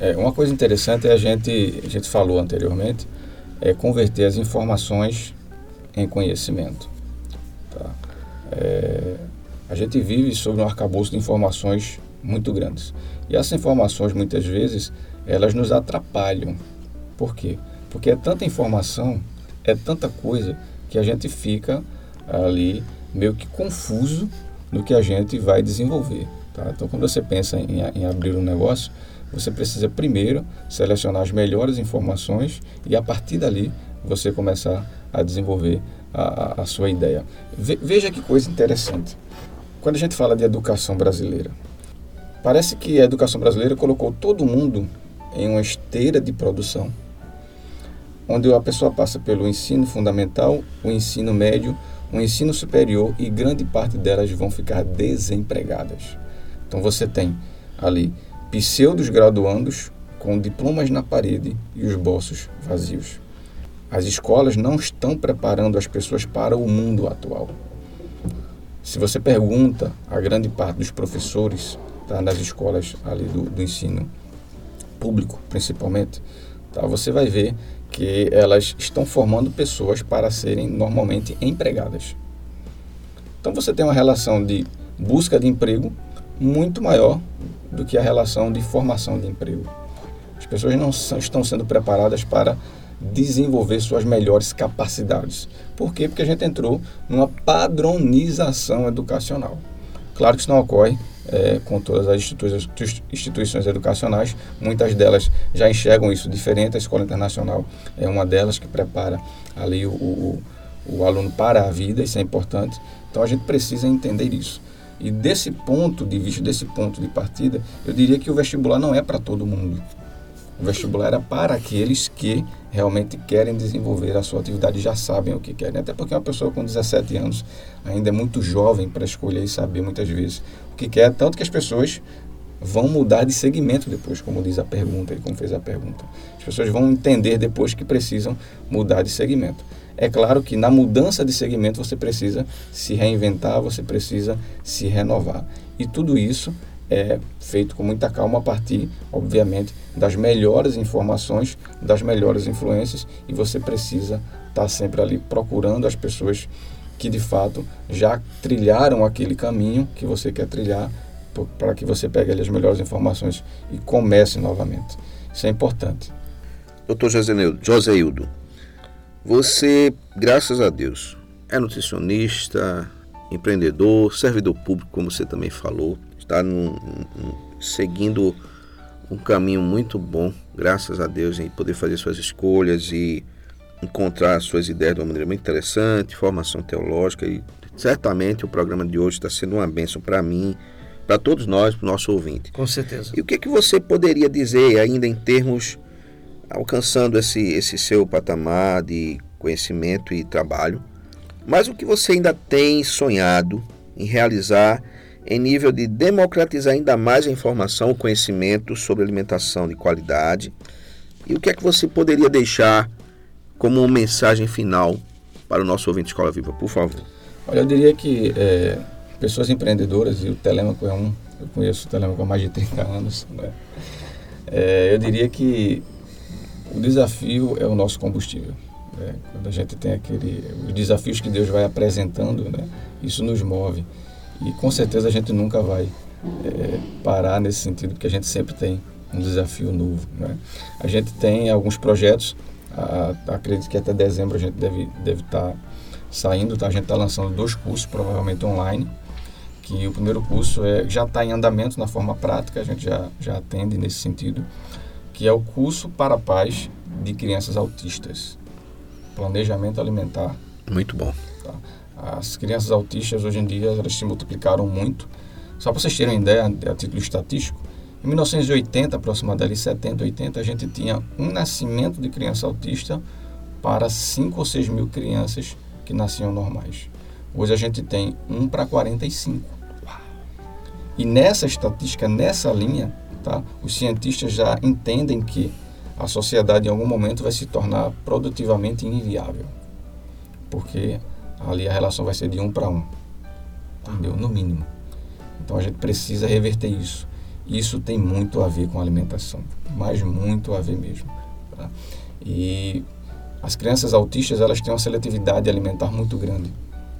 Speaker 3: É, uma coisa interessante é a gente, a gente falou anteriormente, é converter as informações em conhecimento. Tá? É, a gente vive sobre um arcabouço de informações muito grandes. E essas informações, muitas vezes, elas nos atrapalham. Por quê? Porque é tanta informação, é tanta coisa, que a gente fica ali meio que confuso no que a gente vai desenvolver. Tá? Então, quando você pensa em, em abrir um negócio, você precisa primeiro selecionar as melhores informações e a partir dali você começar a desenvolver a, a, sua ideia. Ve, veja que coisa interessante. Quando a gente fala de educação brasileira, parece que a educação brasileira colocou todo mundo em uma esteira de produção, onde a pessoa passa pelo ensino fundamental, o ensino médio, o ensino superior e grande parte delas vão ficar desempregadas. Então você tem ali pseudos graduandos com diplomas na parede e os bolsos vazios. As escolas não estão preparando as pessoas para o mundo atual. Se você pergunta a grande parte dos professores tá, nas escolas ali do, do ensino público, principalmente, tá, você vai ver que elas estão formando pessoas para serem normalmente empregadas. Então você tem uma relação de busca de emprego muito maior do que a relação de formação de emprego. As pessoas não são, estão sendo preparadas para desenvolver suas melhores capacidades. Por quê? Porque a gente entrou numa padronização educacional. Claro que isso não ocorre é, com todas as instituições, instituições educacionais, muitas delas já enxergam isso diferente. A Escola Internacional é uma delas que prepara ali o, o, o aluno para a vida, isso é importante. Então a gente precisa entender isso. E desse ponto de vista, desse ponto de partida, eu diria que o vestibular não é para todo mundo. O vestibular é para aqueles que realmente querem desenvolver a sua atividade e já sabem o que querem. Até porque uma pessoa com 17 anos ainda é muito jovem para escolher e saber muitas vezes o que quer, tanto que as pessoas vão mudar de segmento depois, como diz a pergunta e como fez a pergunta. As pessoas vão entender depois que precisam mudar de segmento. É claro que na mudança de segmento você precisa se reinventar, você precisa se renovar. E tudo isso é feito com muita calma a partir, obviamente, das melhores informações, das melhores influências e você precisa estar sempre ali procurando as pessoas que de fato já trilharam aquele caminho que você quer trilhar para que você pegue ali as melhores informações e comece novamente. Isso é importante.
Speaker 1: Doutor Joseildo, você, graças a Deus, é nutricionista, empreendedor, servidor público, como você também falou, está num, num, seguindo um caminho muito bom, graças a Deus, em poder fazer suas escolhas e encontrar suas ideias de uma maneira muito interessante, formação teológica e certamente o programa de hoje está sendo uma bênção para mim, para todos nós, para o nosso ouvinte.
Speaker 2: Com certeza.
Speaker 1: E o que, é que você poderia dizer ainda em termos, alcançando esse, esse seu patamar de conhecimento e trabalho, mas o que você ainda tem sonhado em realizar em nível de democratizar ainda mais a informação, o conhecimento sobre alimentação de qualidade? E o que é que você poderia deixar como mensagem final para o nosso ouvinte Escola Viva, por favor?
Speaker 3: Olha, eu diria que é, pessoas empreendedoras, e o Telemaco é um, eu conheço o Telemaco há mais de 30 anos, né? é, eu diria que o desafio é o nosso combustível. Né? Quando a gente tem aquele, os desafios que Deus vai apresentando, né? isso nos move. E com certeza a gente nunca vai é, parar nesse sentido, porque a gente sempre tem um desafio novo. Né? A gente tem alguns projetos, a, acredito que até dezembro a gente deve estar deve tá saindo, tá? a gente está lançando dois cursos, provavelmente online, que o primeiro curso é, já está em andamento na forma prática, a gente já, já atende nesse sentido, que é o curso para pais de crianças autistas. Planejamento alimentar.
Speaker 1: Muito bom.
Speaker 3: Tá? As crianças autistas hoje em dia elas se multiplicaram muito. Só para vocês terem uma ideia, a título estatístico, em 1980, aproximadamente 70, 80, a gente tinha um nascimento de criança autista para 5 ou 6 mil crianças que nasciam normais. Hoje a gente tem 1 para 45. E nessa estatística, nessa linha, tá, os cientistas já entendem que a sociedade em algum momento vai se tornar produtivamente inviável. Porque ali a relação vai ser de um para um. Entendeu? No mínimo. Então a gente precisa reverter isso. Isso tem muito a ver com alimentação, mas muito a ver mesmo. Tá? E as crianças autistas elas têm uma seletividade alimentar muito grande,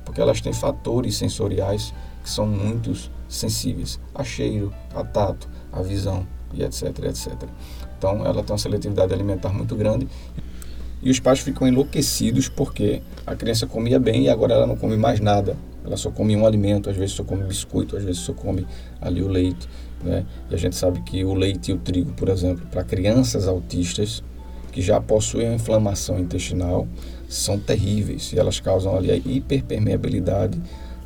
Speaker 3: porque elas têm fatores sensoriais que são muito sensíveis a cheiro, a tato, a visão e etc, etc. Então ela tem uma seletividade alimentar muito grande e os pais ficam enlouquecidos porque a criança comia bem e agora ela não come mais nada. Ela só come um alimento, às vezes só come biscoito, às vezes só come ali o leite. Né? E a gente sabe que o leite e o trigo, por exemplo, para crianças autistas que já possuem inflamação intestinal, são terríveis e elas causam ali a hiperpermeabilidade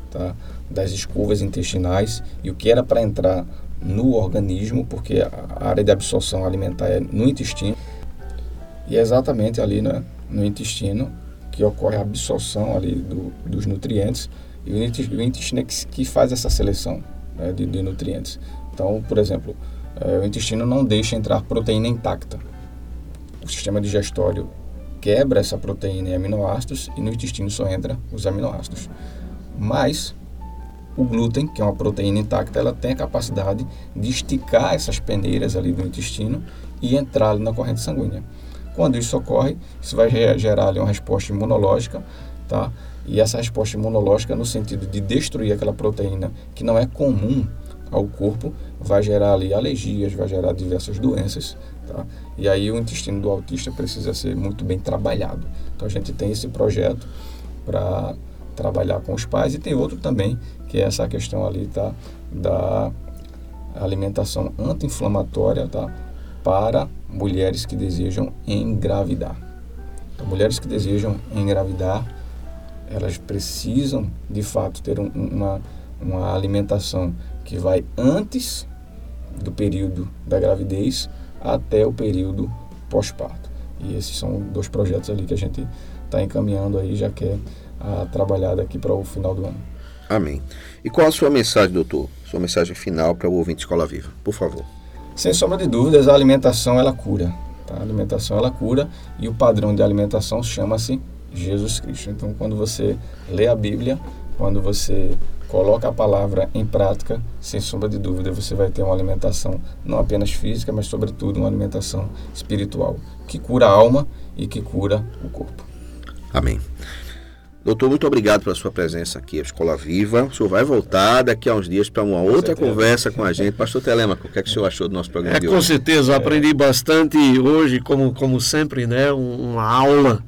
Speaker 3: tá? das escovas intestinais e o que era para entrar no organismo, porque a área de absorção alimentar é no intestino, e é exatamente ali né, no intestino que ocorre a absorção ali do, dos nutrientes e o intestino é que, que faz essa seleção né, de, de, nutrientes. Então, por exemplo, é, o intestino não deixa entrar proteína intacta. O sistema digestório quebra essa proteína em aminoácidos e no intestino só entra os aminoácidos. Mas o glúten, que é uma proteína intacta, ela tem a capacidade de esticar essas peneiras ali do intestino e entrar ali na corrente sanguínea. Quando isso ocorre, isso vai gerar ali uma resposta imunológica, tá? E essa resposta imunológica, no sentido de destruir aquela proteína que não é comum ao corpo, vai gerar ali alergias, vai gerar diversas doenças, tá? E aí o intestino do autista precisa ser muito bem trabalhado. Então a gente tem esse projeto para trabalhar com os pais e tem outro também que é essa questão ali tá da alimentação anti-inflamatória tá para mulheres que desejam engravidar. Então, mulheres que desejam engravidar, elas precisam de fato ter um, uma, uma alimentação que vai antes do período da gravidez até o período pós-parto. E esses são dois projetos ali que a gente está encaminhando aí, já quer a trabalhar daqui para o final do ano.
Speaker 1: Amém. E qual a sua mensagem, doutor? Sua mensagem final para o ouvinte Escola Viva, por favor.
Speaker 3: Sem sombra de dúvidas, a alimentação ela cura. Tá? A alimentação ela cura e o padrão de alimentação chama-se Jesus Cristo. Então, quando você lê a Bíblia, quando você coloca a palavra em prática, sem sombra de dúvida, você vai ter uma alimentação não apenas física, mas sobretudo uma alimentação espiritual, que cura a alma e que cura o corpo.
Speaker 1: Amém. Doutor, muito obrigado pela sua presença aqui, a Escola Viva. O senhor vai voltar daqui a uns dias para uma outra certeza. conversa com a gente. Pastor Telemaco, o que, é que o senhor achou do nosso programa
Speaker 2: é,
Speaker 1: de
Speaker 2: hoje? Com certeza, aprendi bastante hoje, como, como sempre, né? Uma aula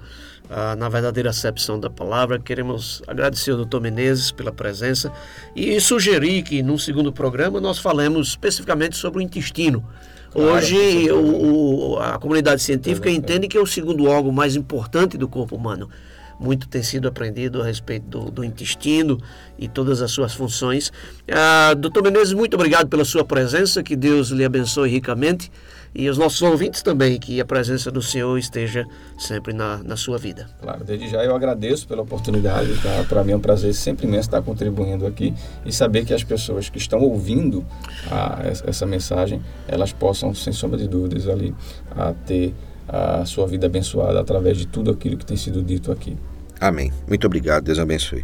Speaker 2: ah, na verdadeira acepção da palavra. Queremos agradecer ao doutor Menezes pela presença e sugerir que, num segundo programa, nós falemos especificamente sobre o intestino. Hoje, o, o, a comunidade científica entende que é o segundo órgão mais importante do corpo humano muito tem sido aprendido a respeito do, do intestino e todas as suas funções. Ah, doutor Menezes, muito obrigado pela sua presença, que Deus lhe abençoe ricamente e os nossos ouvintes também, que a presença do Senhor esteja sempre na, na sua vida.
Speaker 3: Claro, desde já eu agradeço pela oportunidade, tá? para mim é um prazer sempre imenso estar contribuindo aqui e saber que as pessoas que estão ouvindo a, essa mensagem, elas possam, sem sombra de dúvidas, ali a ter a sua vida abençoada através de tudo aquilo que tem sido dito aqui.
Speaker 1: Amém. Muito obrigado. Deus abençoe.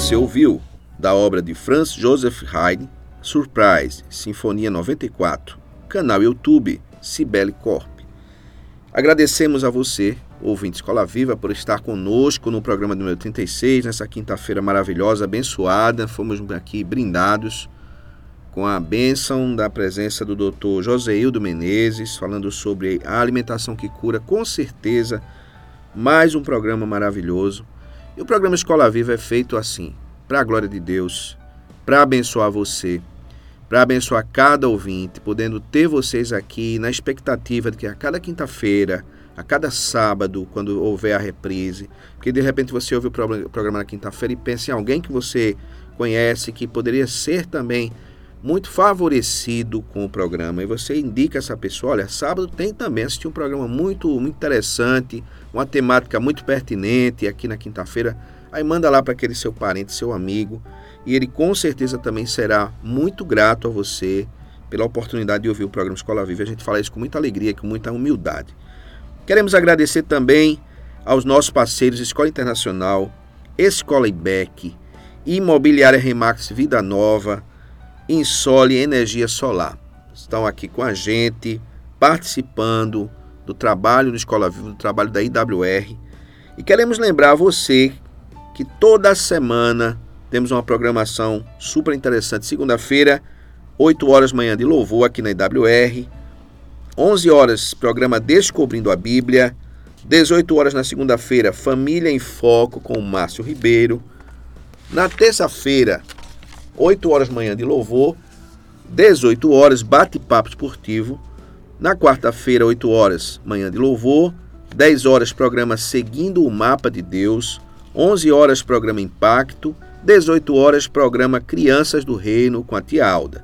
Speaker 1: Você ouviu da obra de Franz Joseph Haydn, Surprise, Sinfonia 94, canal YouTube Cibele Corp. Agradecemos a você, ouvinte Escola Viva, por estar conosco no programa número 36, nessa quinta-feira maravilhosa, abençoada. Fomos aqui brindados com a bênção da presença do Dr. Joseildo Menezes, falando sobre a alimentação que cura, com certeza, mais um programa maravilhoso. E o programa Escola Viva é feito assim, para a glória de Deus, para abençoar você, para abençoar cada ouvinte, podendo ter vocês aqui na expectativa de que a cada quinta-feira, a cada sábado, quando houver a reprise, porque de repente você ouve o programa na quinta-feira e pensa em alguém que você conhece, que poderia ser também muito favorecido com o programa e você indica essa pessoa, olha, sábado tem também assistir um programa muito, muito interessante, uma temática muito pertinente aqui na quinta-feira, aí manda lá para aquele seu parente, seu amigo, e ele com certeza também será muito grato a você pela oportunidade de ouvir o programa Escola Viva. A gente fala isso com muita alegria, com muita humildade. Queremos agradecer também aos nossos parceiros Escola Internacional, Escola IBEC, Imobiliária Remax Vida Nova, Insole Energia Solar. Estão aqui com a gente, participando do trabalho do Escola Viva, do trabalho da IWR. E queremos lembrar você que toda semana temos uma programação super interessante. Segunda-feira, 8 horas manhã de louvor aqui na IWR. 11 horas, programa Descobrindo a Bíblia. 18 horas na segunda-feira, Família em Foco com o Márcio Ribeiro. Na terça-feira, 8 horas manhã de louvor, 18 horas bate-papo esportivo. Na quarta-feira, 8 horas manhã de louvor, 10 horas programa Seguindo o Mapa de Deus, 11 horas programa Impacto, 18 horas programa Crianças do Reino com a tia Alda.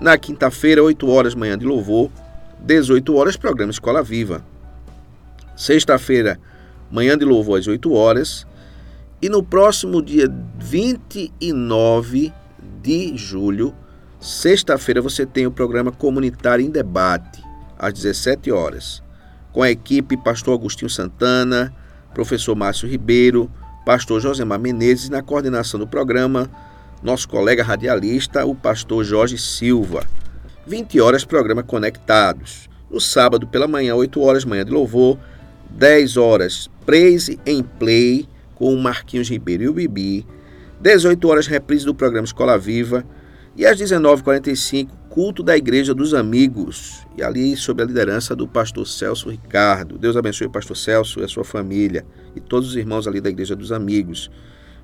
Speaker 1: Na quinta-feira, 8 horas manhã de louvor, 18 horas programa Escola Viva. Sexta-feira, manhã de louvor às 8 horas. E no próximo dia 29 de julho, sexta-feira, você tem o programa Comunitário em Debate, às 17 horas, com a equipe Pastor Agostinho Santana, Professor Márcio Ribeiro, Pastor Josemar Menezes, na coordenação do programa, nosso colega radialista, o Pastor Jorge Silva. 20 horas, programa Conectados. No sábado, pela manhã, 8 horas, manhã de louvor, 10 horas, Praise em Play, com o Marquinhos Ribeiro e o Bibi, 18 horas, reprise do programa Escola Viva. E às 19h45, culto da Igreja dos Amigos. E ali, sob a liderança do pastor Celso Ricardo. Deus abençoe o pastor Celso e a sua família. E todos os irmãos ali da Igreja dos Amigos.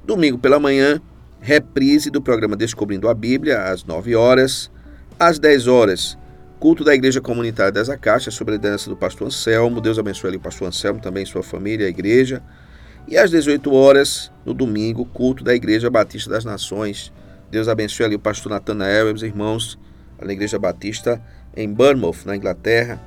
Speaker 1: Domingo pela manhã, reprise do programa Descobrindo a Bíblia, às 9 horas. Às 10 horas, culto da Igreja Comunitária das Acaxas, sob a liderança do pastor Anselmo. Deus abençoe ali o pastor Anselmo, também sua família, a igreja. E às 18 horas, no domingo, culto da Igreja Batista das Nações. Deus abençoe ali o pastor Natanael e os irmãos na Igreja Batista em Bournemouth, na Inglaterra.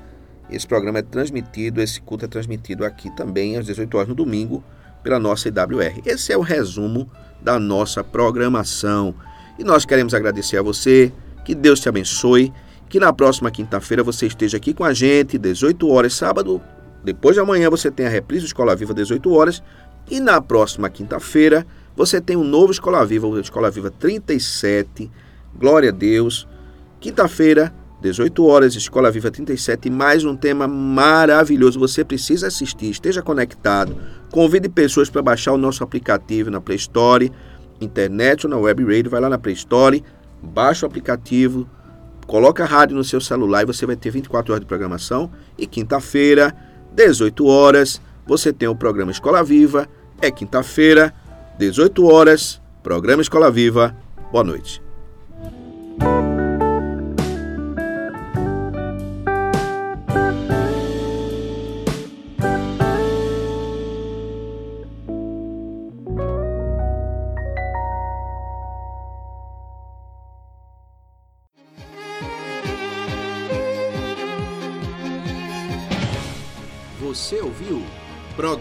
Speaker 1: Esse programa é transmitido, esse culto é transmitido aqui também às 18 horas no domingo pela nossa IWR. Esse é o resumo da nossa programação. E nós queremos agradecer a você, que Deus te abençoe, que na próxima quinta-feira você esteja aqui com a gente, 18 horas, sábado, depois de amanhã você tem a reprise do Escola Viva, 18 horas, e na próxima quinta-feira você tem um novo Escola Viva, o Escola Viva 37. Glória a Deus. Quinta-feira, 18 horas, Escola Viva 37, mais um tema maravilhoso. Você precisa assistir, esteja conectado. Convide pessoas para baixar o nosso aplicativo na Play Store, internet ou na Web Radio. Vai lá na Play Store, baixa o aplicativo, coloca a rádio no seu celular e você vai ter 24 horas de programação. E quinta-feira, 18 horas, você tem o programa Escola Viva. É quinta-feira, 18 horas, programa Escola Viva. Boa noite.